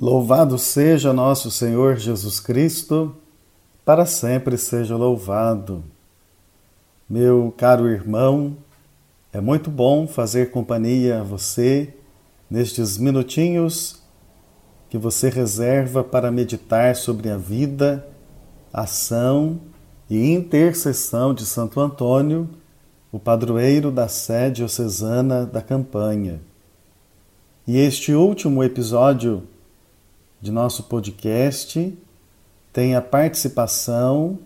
Louvado seja nosso Senhor Jesus Cristo, para sempre seja louvado. Meu caro irmão, é muito bom fazer companhia a você nestes minutinhos que você reserva para meditar sobre a vida, ação e intercessão de Santo Antônio, o padroeiro da sede diocesana da campanha. E este último episódio de nosso podcast tem a participação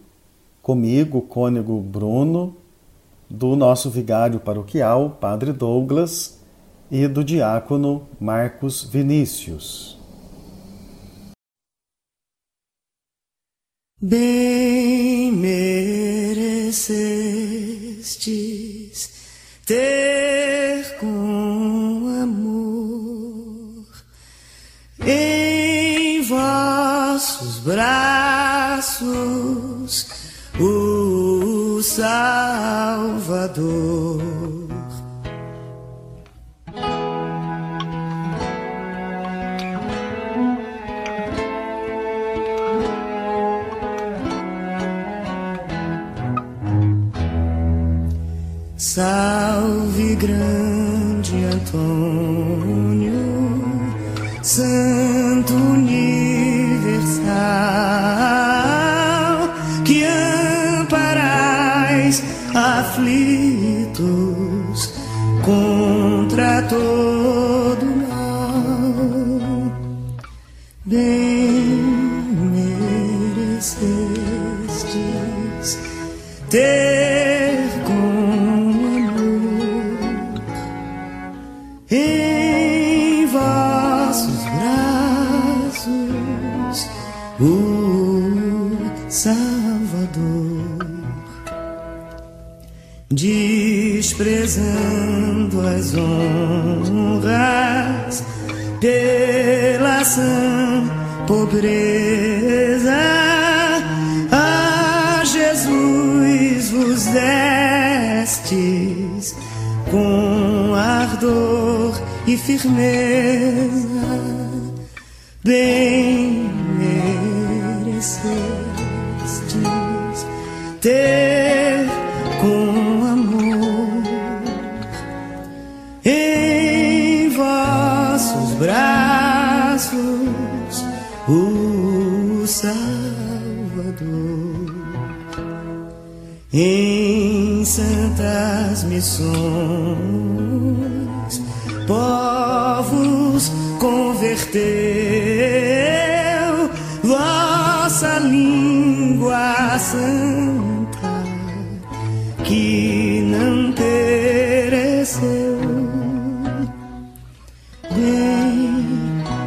comigo, cônego Bruno, do nosso vigário paroquial, Padre Douglas, e do diácono Marcos Vinícius. Bem merecestes ter com Salvador. Merecestes ter com amor em vossos braços o Salvador desprezando as honras pela sã pobreza. E firmeza, bem merecestes ter com braços o Salvador. Em santas missões, povos converteu vossa língua santa que não pereceu.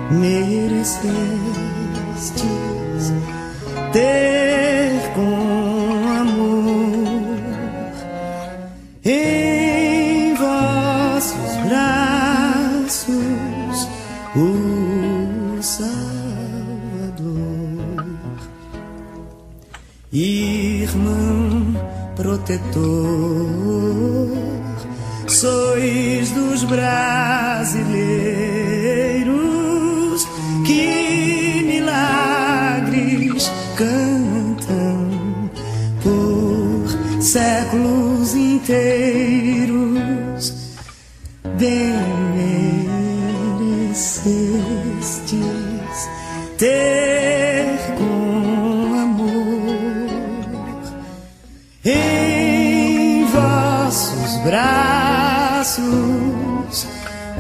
merecestes ter protetor, sois dos brasileiros que milagres cantam por séculos inteiros. Bem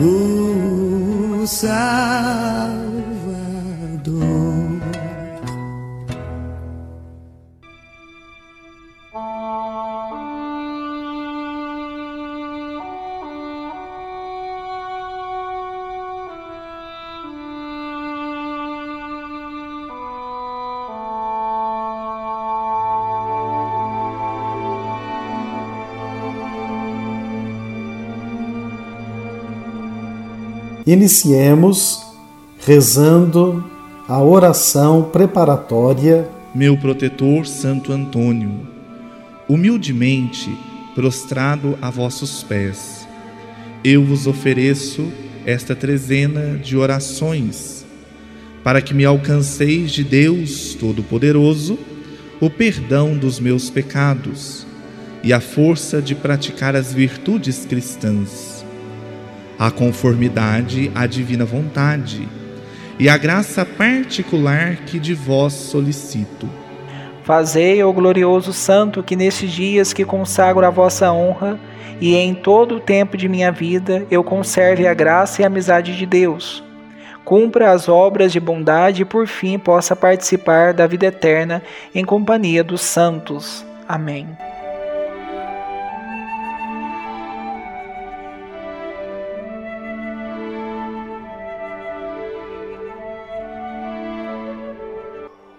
o. Iniciemos rezando a oração preparatória. Meu protetor Santo Antônio, humildemente prostrado a vossos pés, eu vos ofereço esta trezena de orações, para que me alcanceis de Deus Todo-Poderoso o perdão dos meus pecados e a força de praticar as virtudes cristãs, a conformidade à divina vontade e a graça particular que de vós solicito. Fazei, ó glorioso Santo, que nesses dias que consagro a vossa honra e em todo o tempo de minha vida eu conserve a graça e a amizade de Deus cumpra as obras de bondade e por fim possa participar da vida eterna em companhia dos santos. Amém.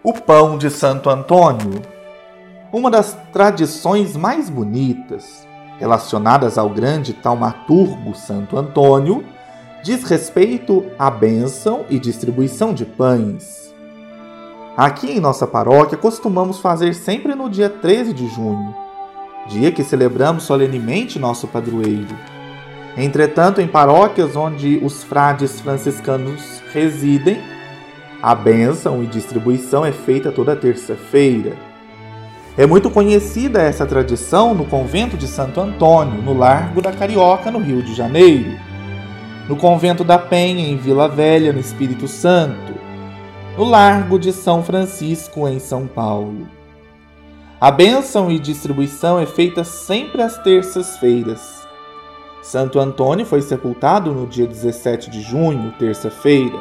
O pão de Santo Antônio. Uma das tradições mais bonitas relacionadas ao grande taumaturgo Santo Antônio diz respeito à bênção e distribuição de pães. Aqui em nossa paróquia costumamos fazer sempre no dia 13 de junho, dia que celebramos solenemente nosso padroeiro. Entretanto, em paróquias onde os frades franciscanos residem, a bênção e distribuição é feita toda terça-feira. É muito conhecida essa tradição no convento de Santo Antônio, no Largo da Carioca, no Rio de Janeiro no Convento da Penha, em Vila Velha, no Espírito Santo, no Largo de São Francisco, em São Paulo. A bênção e distribuição é feita sempre às terças-feiras. Santo Antônio foi sepultado no dia 17 de junho, terça-feira.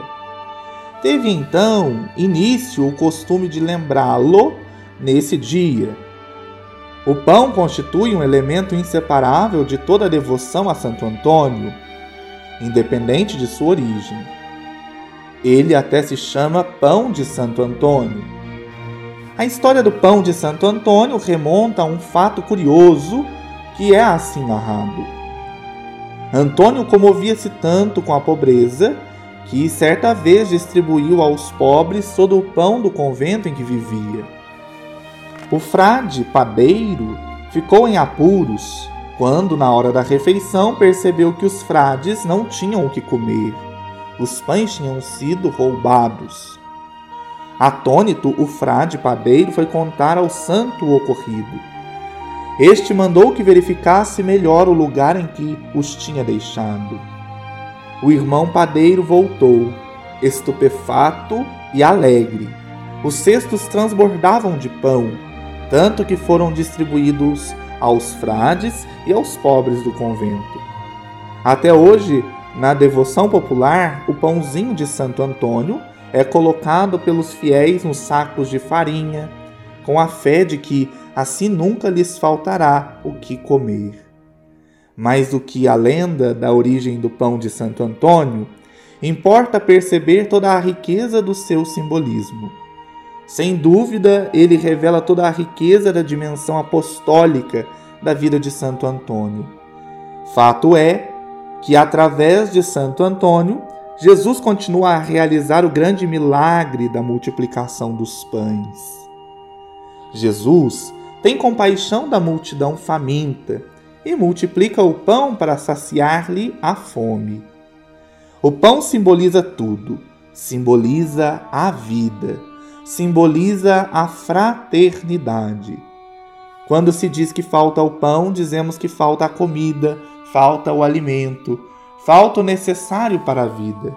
Teve então início o costume de lembrá-lo nesse dia. O pão constitui um elemento inseparável de toda a devoção a Santo Antônio independente de sua origem. Ele até se chama Pão de Santo Antônio. A história do Pão de Santo Antônio remonta a um fato curioso que é assim narrado. Antônio comovia-se tanto com a pobreza que certa vez distribuiu aos pobres todo o pão do convento em que vivia. O frade padeiro ficou em apuros quando, na hora da refeição, percebeu que os frades não tinham o que comer. Os pães tinham sido roubados. Atônito, o frade padeiro foi contar ao santo o ocorrido. Este mandou que verificasse melhor o lugar em que os tinha deixado. O irmão padeiro voltou, estupefato e alegre. Os cestos transbordavam de pão, tanto que foram distribuídos aos frades e aos pobres do convento. Até hoje, na devoção popular, o pãozinho de Santo Antônio é colocado pelos fiéis nos sacos de farinha, com a fé de que assim nunca lhes faltará o que comer. Mais do que a lenda da origem do pão de Santo Antônio, importa perceber toda a riqueza do seu simbolismo. Sem dúvida, ele revela toda a riqueza da dimensão apostólica da vida de Santo Antônio. Fato é que, através de Santo Antônio, Jesus continua a realizar o grande milagre da multiplicação dos pães. Jesus tem compaixão da multidão faminta e multiplica o pão para saciar-lhe a fome. O pão simboliza tudo, simboliza a vida simboliza a fraternidade. Quando se diz que falta o pão, dizemos que falta a comida, falta o alimento, falta o necessário para a vida.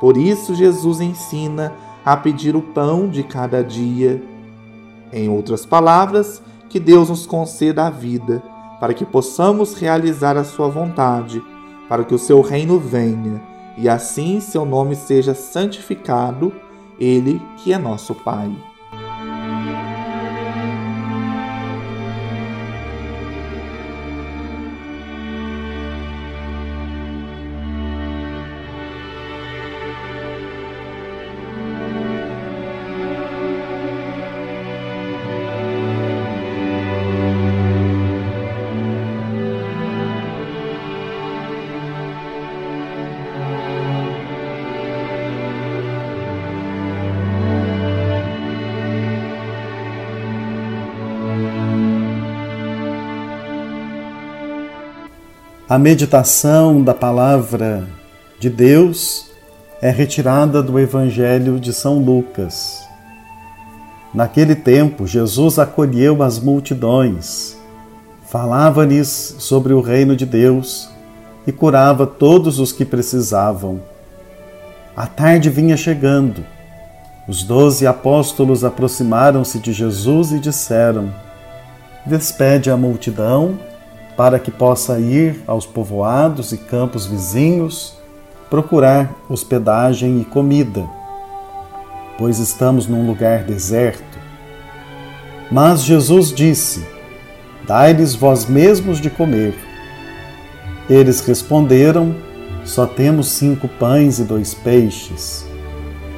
Por isso, Jesus ensina a pedir o pão de cada dia. Em outras palavras, que Deus nos conceda a vida, para que possamos realizar a Sua vontade, para que o Seu reino venha e assim Seu nome seja santificado ele que é nosso Pai. A meditação da palavra de Deus é retirada do Evangelho de São Lucas. Naquele tempo, Jesus acolheu as multidões, falava-lhes sobre o reino de Deus e curava todos os que precisavam. A tarde vinha chegando. Os doze apóstolos aproximaram-se de Jesus e disseram: Despede a multidão para que possa ir aos povoados e campos vizinhos procurar hospedagem e comida, pois estamos num lugar deserto. Mas Jesus disse: Dai-lhes vós mesmos de comer. Eles responderam: Só temos cinco pães e dois peixes.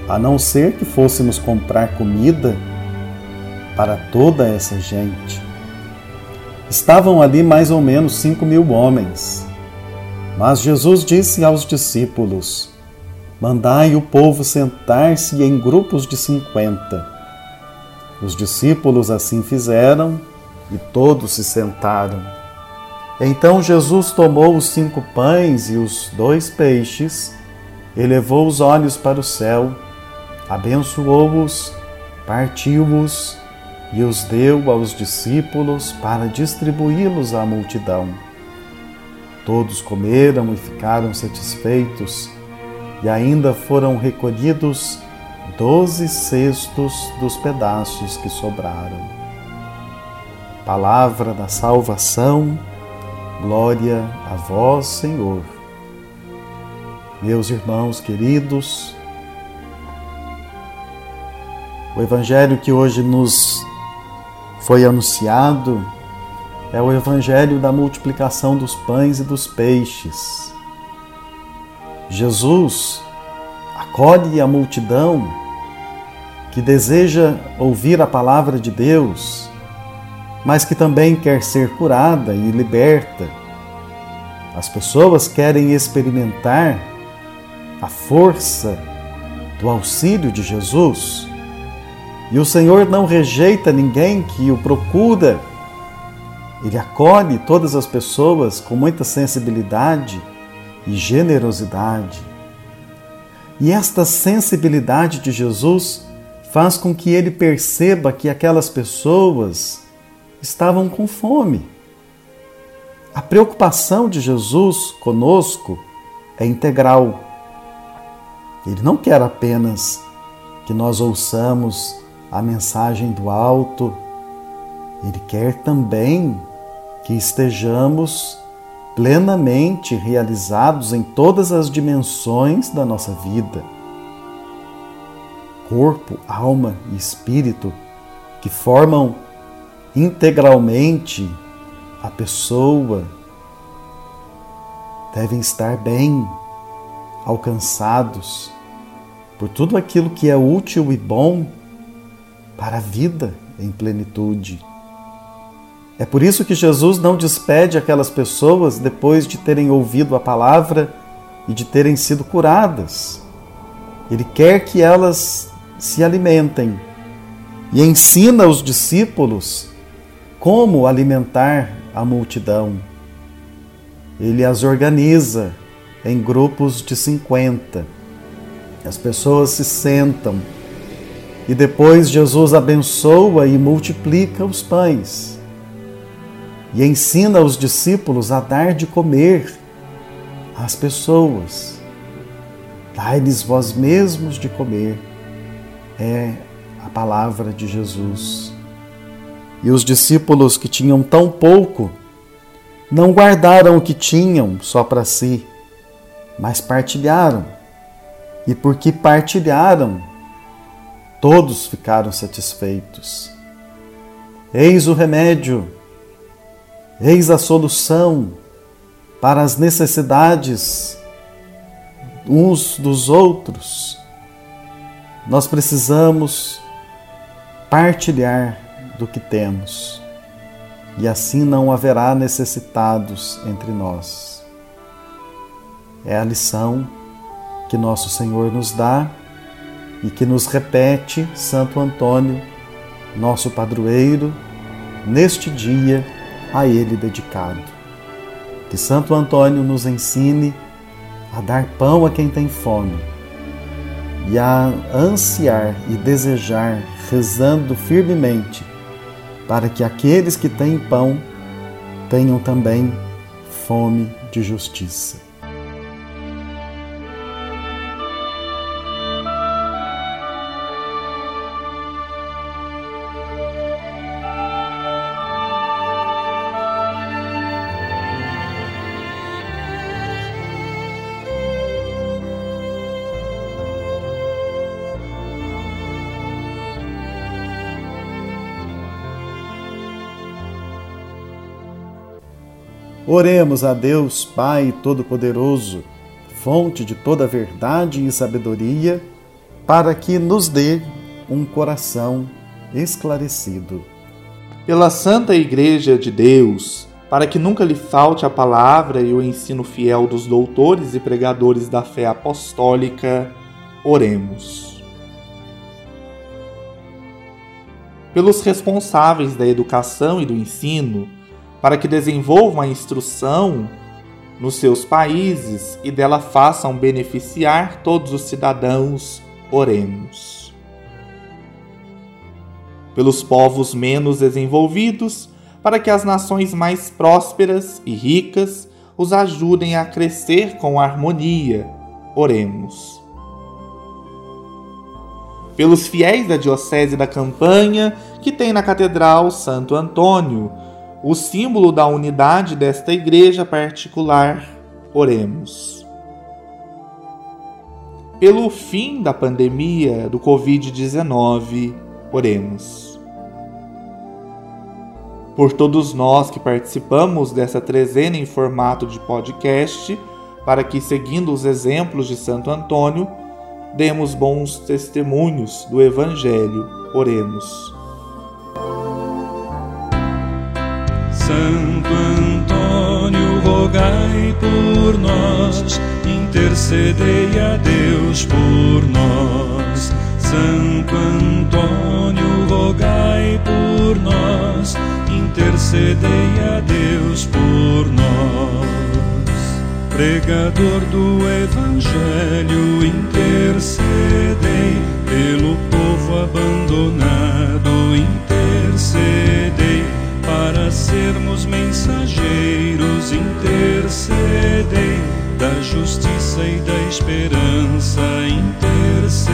A não ser que fôssemos comprar comida para toda essa gente. Estavam ali mais ou menos cinco mil homens. Mas Jesus disse aos discípulos: Mandai o povo sentar-se em grupos de cinquenta. Os discípulos assim fizeram e todos se sentaram. Então Jesus tomou os cinco pães e os dois peixes, elevou os olhos para o céu, abençoou-os, partiu-os e os deu aos discípulos para distribuí-los à multidão. Todos comeram e ficaram satisfeitos, e ainda foram recolhidos doze cestos dos pedaços que sobraram. Palavra da salvação, glória a vós, Senhor. Meus irmãos queridos, o Evangelho que hoje nos foi anunciado é o evangelho da multiplicação dos pães e dos peixes. Jesus acolhe a multidão que deseja ouvir a palavra de Deus, mas que também quer ser curada e liberta. As pessoas querem experimentar a força do auxílio de Jesus. E o Senhor não rejeita ninguém que o procura ele acolhe todas as pessoas com muita sensibilidade e generosidade. E esta sensibilidade de Jesus faz com que ele perceba que aquelas pessoas estavam com fome. A preocupação de Jesus conosco é integral. Ele não quer apenas que nós ouçamos a mensagem do alto, ele quer também que estejamos plenamente realizados em todas as dimensões da nossa vida. Corpo, alma e espírito que formam integralmente a pessoa devem estar bem alcançados por tudo aquilo que é útil e bom para a vida em plenitude. É por isso que Jesus não despede aquelas pessoas depois de terem ouvido a palavra e de terem sido curadas. Ele quer que elas se alimentem e ensina os discípulos como alimentar a multidão. Ele as organiza em grupos de 50. As pessoas se sentam e depois Jesus abençoa e multiplica os pães e ensina os discípulos a dar de comer às pessoas. Dai-lhes vós mesmos de comer. É a palavra de Jesus. E os discípulos que tinham tão pouco não guardaram o que tinham só para si, mas partilharam. E porque partilharam, todos ficaram satisfeitos. Eis o remédio Eis a solução para as necessidades uns dos outros. Nós precisamos partilhar do que temos e assim não haverá necessitados entre nós. É a lição que nosso Senhor nos dá e que nos repete Santo Antônio, nosso padroeiro, neste dia a Ele dedicado. Que Santo Antônio nos ensine a dar pão a quem tem fome e a ansiar e desejar, rezando firmemente, para que aqueles que têm pão tenham também fome de justiça. Oremos a Deus, Pai Todo-Poderoso, fonte de toda verdade e sabedoria, para que nos dê um coração esclarecido. Pela Santa Igreja de Deus, para que nunca lhe falte a palavra e o ensino fiel dos doutores e pregadores da fé apostólica, oremos. Pelos responsáveis da educação e do ensino, para que desenvolvam a instrução nos seus países e dela façam beneficiar todos os cidadãos, oremos. Pelos povos menos desenvolvidos, para que as nações mais prósperas e ricas os ajudem a crescer com harmonia, oremos. Pelos fiéis da Diocese da Campanha, que tem na Catedral Santo Antônio, o símbolo da unidade desta igreja particular, oremos. Pelo fim da pandemia do Covid-19, oremos. Por todos nós que participamos dessa trezena em formato de podcast, para que, seguindo os exemplos de Santo Antônio, demos bons testemunhos do Evangelho, oremos. Santo Antônio, rogai por nós, intercedei a Deus por nós. Santo Antônio, rogai por nós, intercedei a Deus por nós. Pregador do Evangelho, intercedei pelo povo abandonado, intercedei sermos mensageiros, intercedei da justiça e da esperança, intercedei.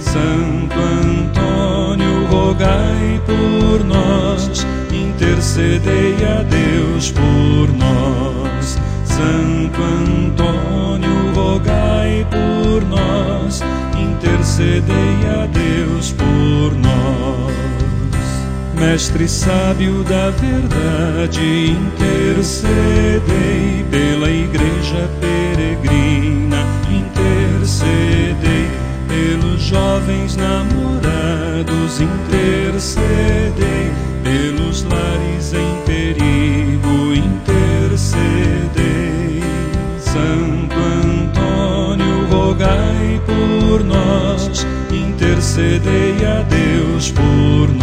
Santo Antônio, rogai por nós, intercedei a Deus por nós. Santo Antônio, rogai por nós, intercedei a Deus por nós. Mestre sábio da verdade, intercedei pela igreja peregrina, intercedei pelos jovens namorados, intercedei pelos lares em perigo, intercedei. Santo Antônio, rogai por nós, intercedei a Deus por nós.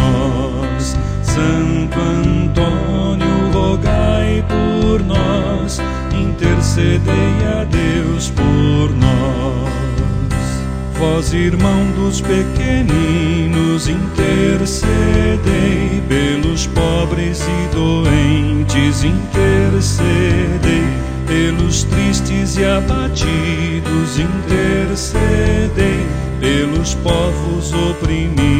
Santo Antônio, rogai por nós, intercedei a Deus por nós. Vós, irmão dos pequeninos, intercedei pelos pobres e doentes, intercedei pelos tristes e abatidos, intercedei pelos povos oprimidos,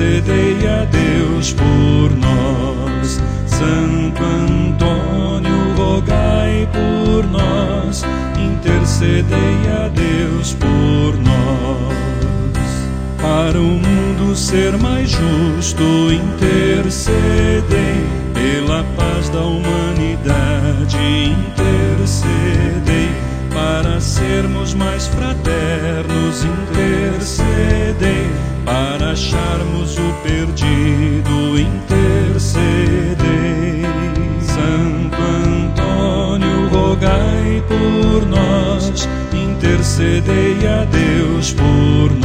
intercedei a Deus por nós. Santo Antônio, rogai por nós, intercedei a Deus por nós. Para o mundo ser mais justo, intercedei pela paz da humanidade, intercedei para sermos mais fraternos, intercedei para acharmos o perdido, intercedei. Santo Antônio, rogai por nós, intercedei a Deus por nós.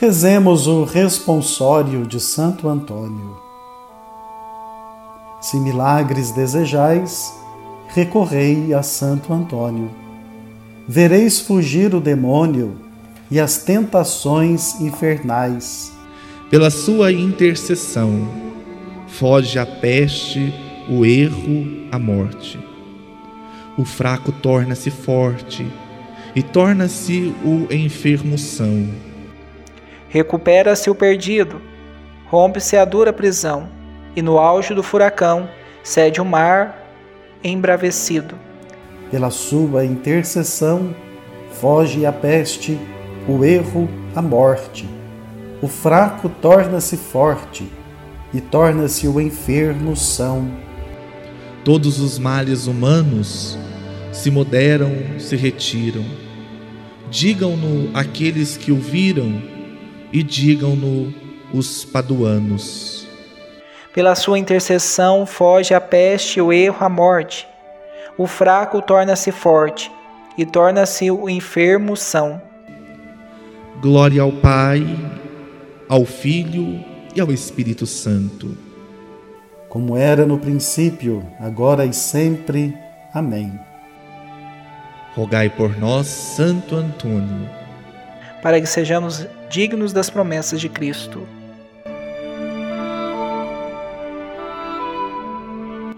Rezemos o responsório de Santo Antônio. Se milagres desejais, recorrei a Santo Antônio. Vereis fugir o demônio e as tentações infernais. Pela sua intercessão, foge a peste, o erro, a morte. O fraco torna-se forte e torna-se o enfermo são Recupera-se o perdido, rompe-se a dura prisão, e no auge do furacão cede o mar embravecido. Pela sua intercessão, foge a peste, o erro, a morte. O fraco torna-se forte e torna-se o enfermo são. Todos os males humanos se moderam, se retiram. Digam-no aqueles que o viram e digam-no os paduanos. Pela sua intercessão foge a peste, o erro, a morte. O fraco torna-se forte e torna-se o enfermo são. Glória ao Pai, ao Filho e ao Espírito Santo. Como era no princípio, agora e sempre. Amém. Rogai por nós, Santo Antônio, para que sejamos dignos das promessas de Cristo.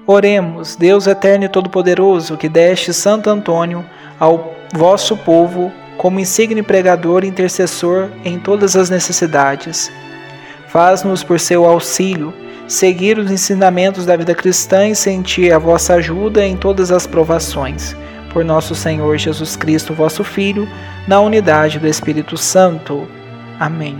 Oremos, Deus eterno e todo-poderoso, que deste Santo Antônio ao vosso povo como insigne pregador e intercessor em todas as necessidades. Faz-nos, por seu auxílio, seguir os ensinamentos da vida cristã e sentir a vossa ajuda em todas as provações. Por nosso Senhor Jesus Cristo, vosso Filho, na unidade do Espírito Santo. Amém.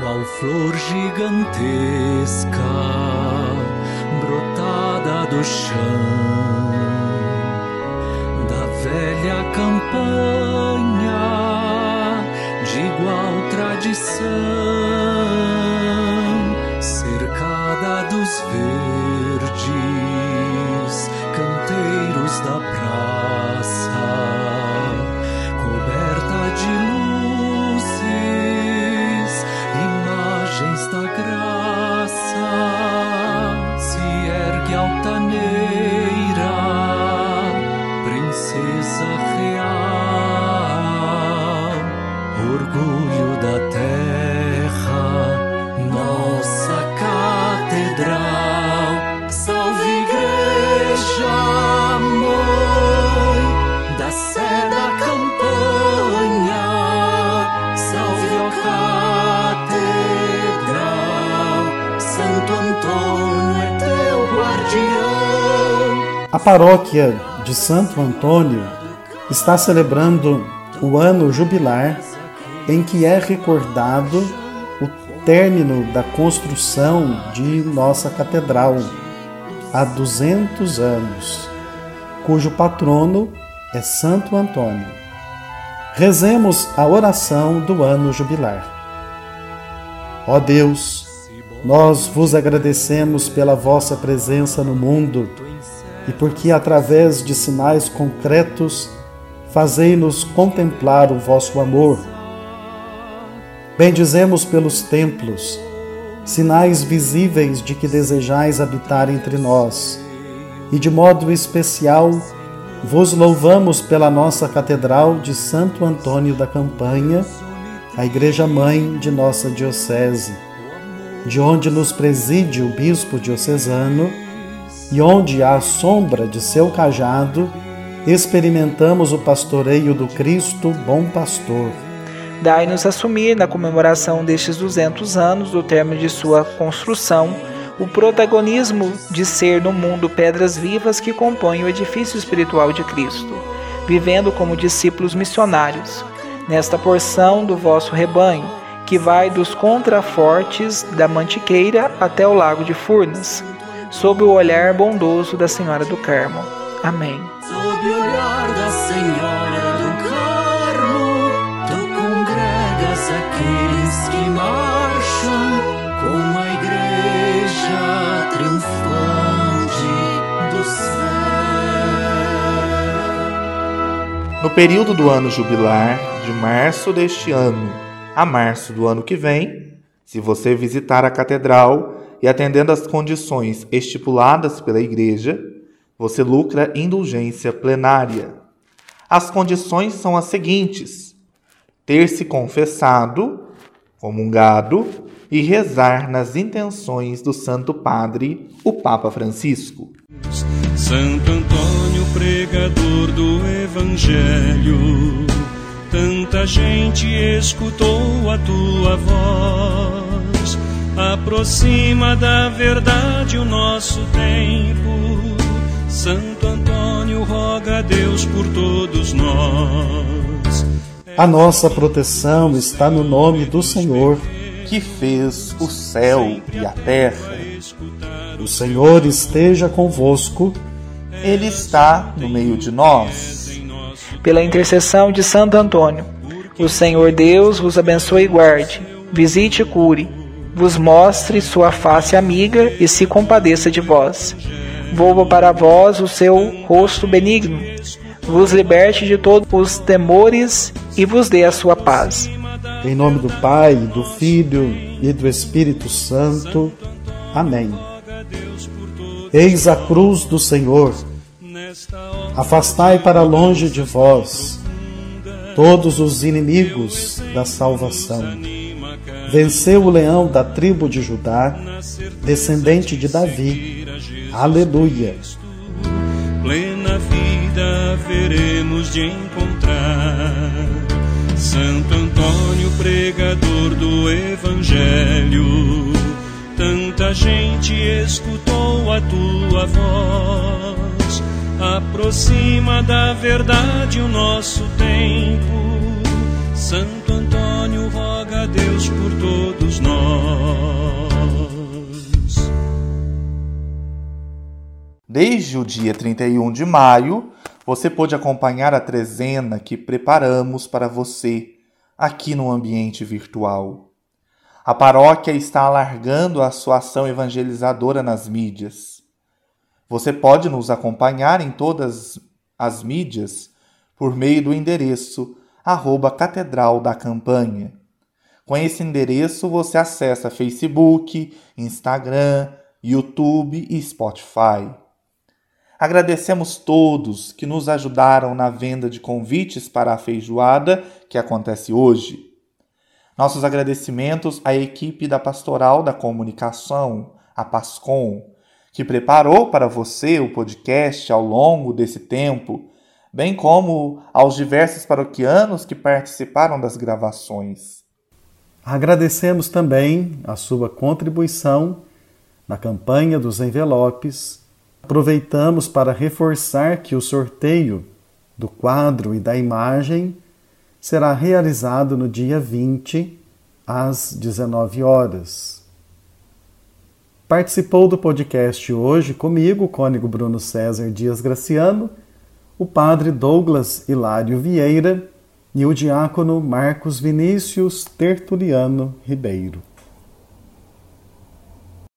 Qual flor gigantesca brotada do chão da velha campanha igual paróquia de Santo Antônio está celebrando o ano jubilar em que é recordado o término da construção de nossa catedral há 200 anos, cujo patrono é Santo Antônio. Rezemos a oração do ano jubilar. Ó Deus, nós vos agradecemos pela vossa presença no mundo e porque, através de sinais concretos, fazei-nos contemplar o vosso amor. Bendizemos pelos templos, sinais visíveis de que desejais habitar entre nós, e de modo especial vos louvamos pela nossa Catedral de Santo Antônio da Campanha, a Igreja Mãe de nossa Diocese, de onde nos preside o Bispo Diocesano e onde, à sombra de seu cajado, experimentamos o pastoreio do Cristo, bom pastor. Dai-nos assumir, na comemoração destes 200 anos do término de sua construção, o protagonismo de ser no mundo pedras vivas que compõem o edifício espiritual de Cristo, vivendo como discípulos missionários, nesta porção do vosso rebanho, que vai dos contrafortes da Mantiqueira até o lago de Furnas. Sob o olhar bondoso da Senhora do Carmo. Amém. Sob o olhar da Senhora do Carmo, tu congregas aqueles que marcham com a igreja triunfante do céu. No período do ano jubilar, de março deste ano a março do ano que vem, se você visitar a catedral e atendendo às condições estipuladas pela Igreja, você lucra indulgência plenária. As condições são as seguintes: ter se confessado, comungado e rezar nas intenções do Santo Padre, o Papa Francisco. Santo Antônio, pregador do Evangelho, tanta gente escutou a tua voz. Aproxima da verdade o nosso tempo. Santo Antônio, roga a Deus por todos nós. A nossa proteção está no nome do Senhor. que fez o céu e a terra. O Senhor esteja convosco. Ele está no meio de nós. Pela intercessão de Santo Antônio, o Senhor Deus vos abençoe e guarde, visite e cure, vos mostre sua face amiga e se compadeça de vós. Volva para vós o seu rosto benigno, vos liberte de todos os temores e vos dê a sua paz. Em nome do Pai, do Filho e do Espírito Santo. Amém. Eis a cruz do Senhor. Afastai para longe de vós todos os inimigos da salvação. Venceu o leão da tribo de Judá, descendente de Davi. Aleluia. Plena vida veremos de encontrar. Santo Antônio, pregador do Evangelho, tanta gente escutou a tua voz. Aproxima da verdade o nosso tempo. Santo Antônio, roga a Deus por todos nós. Desde o dia 31 de maio, você pôde acompanhar a trezena que preparamos para você aqui no ambiente virtual. A paróquia está alargando a sua ação evangelizadora nas mídias. Você pode nos acompanhar em todas as mídias por meio do endereço arroba Catedral da Campanha. Com esse endereço você acessa Facebook, Instagram, YouTube e Spotify. Agradecemos todos que nos ajudaram na venda de convites para a feijoada que acontece hoje. Nossos agradecimentos à equipe da Pastoral da Comunicação, a PASCOM, que preparou para você o podcast ao longo desse tempo, bem como aos diversos paroquianos que participaram das gravações. Agradecemos também a sua contribuição na campanha dos envelopes. Aproveitamos para reforçar que o sorteio do quadro e da imagem será realizado no dia 20, às 19 horas. Participou do podcast hoje comigo, cônego Bruno César Dias Graciano, o padre Douglas Hilário Vieira e o diácono Marcos Vinícius Tertuliano Ribeiro.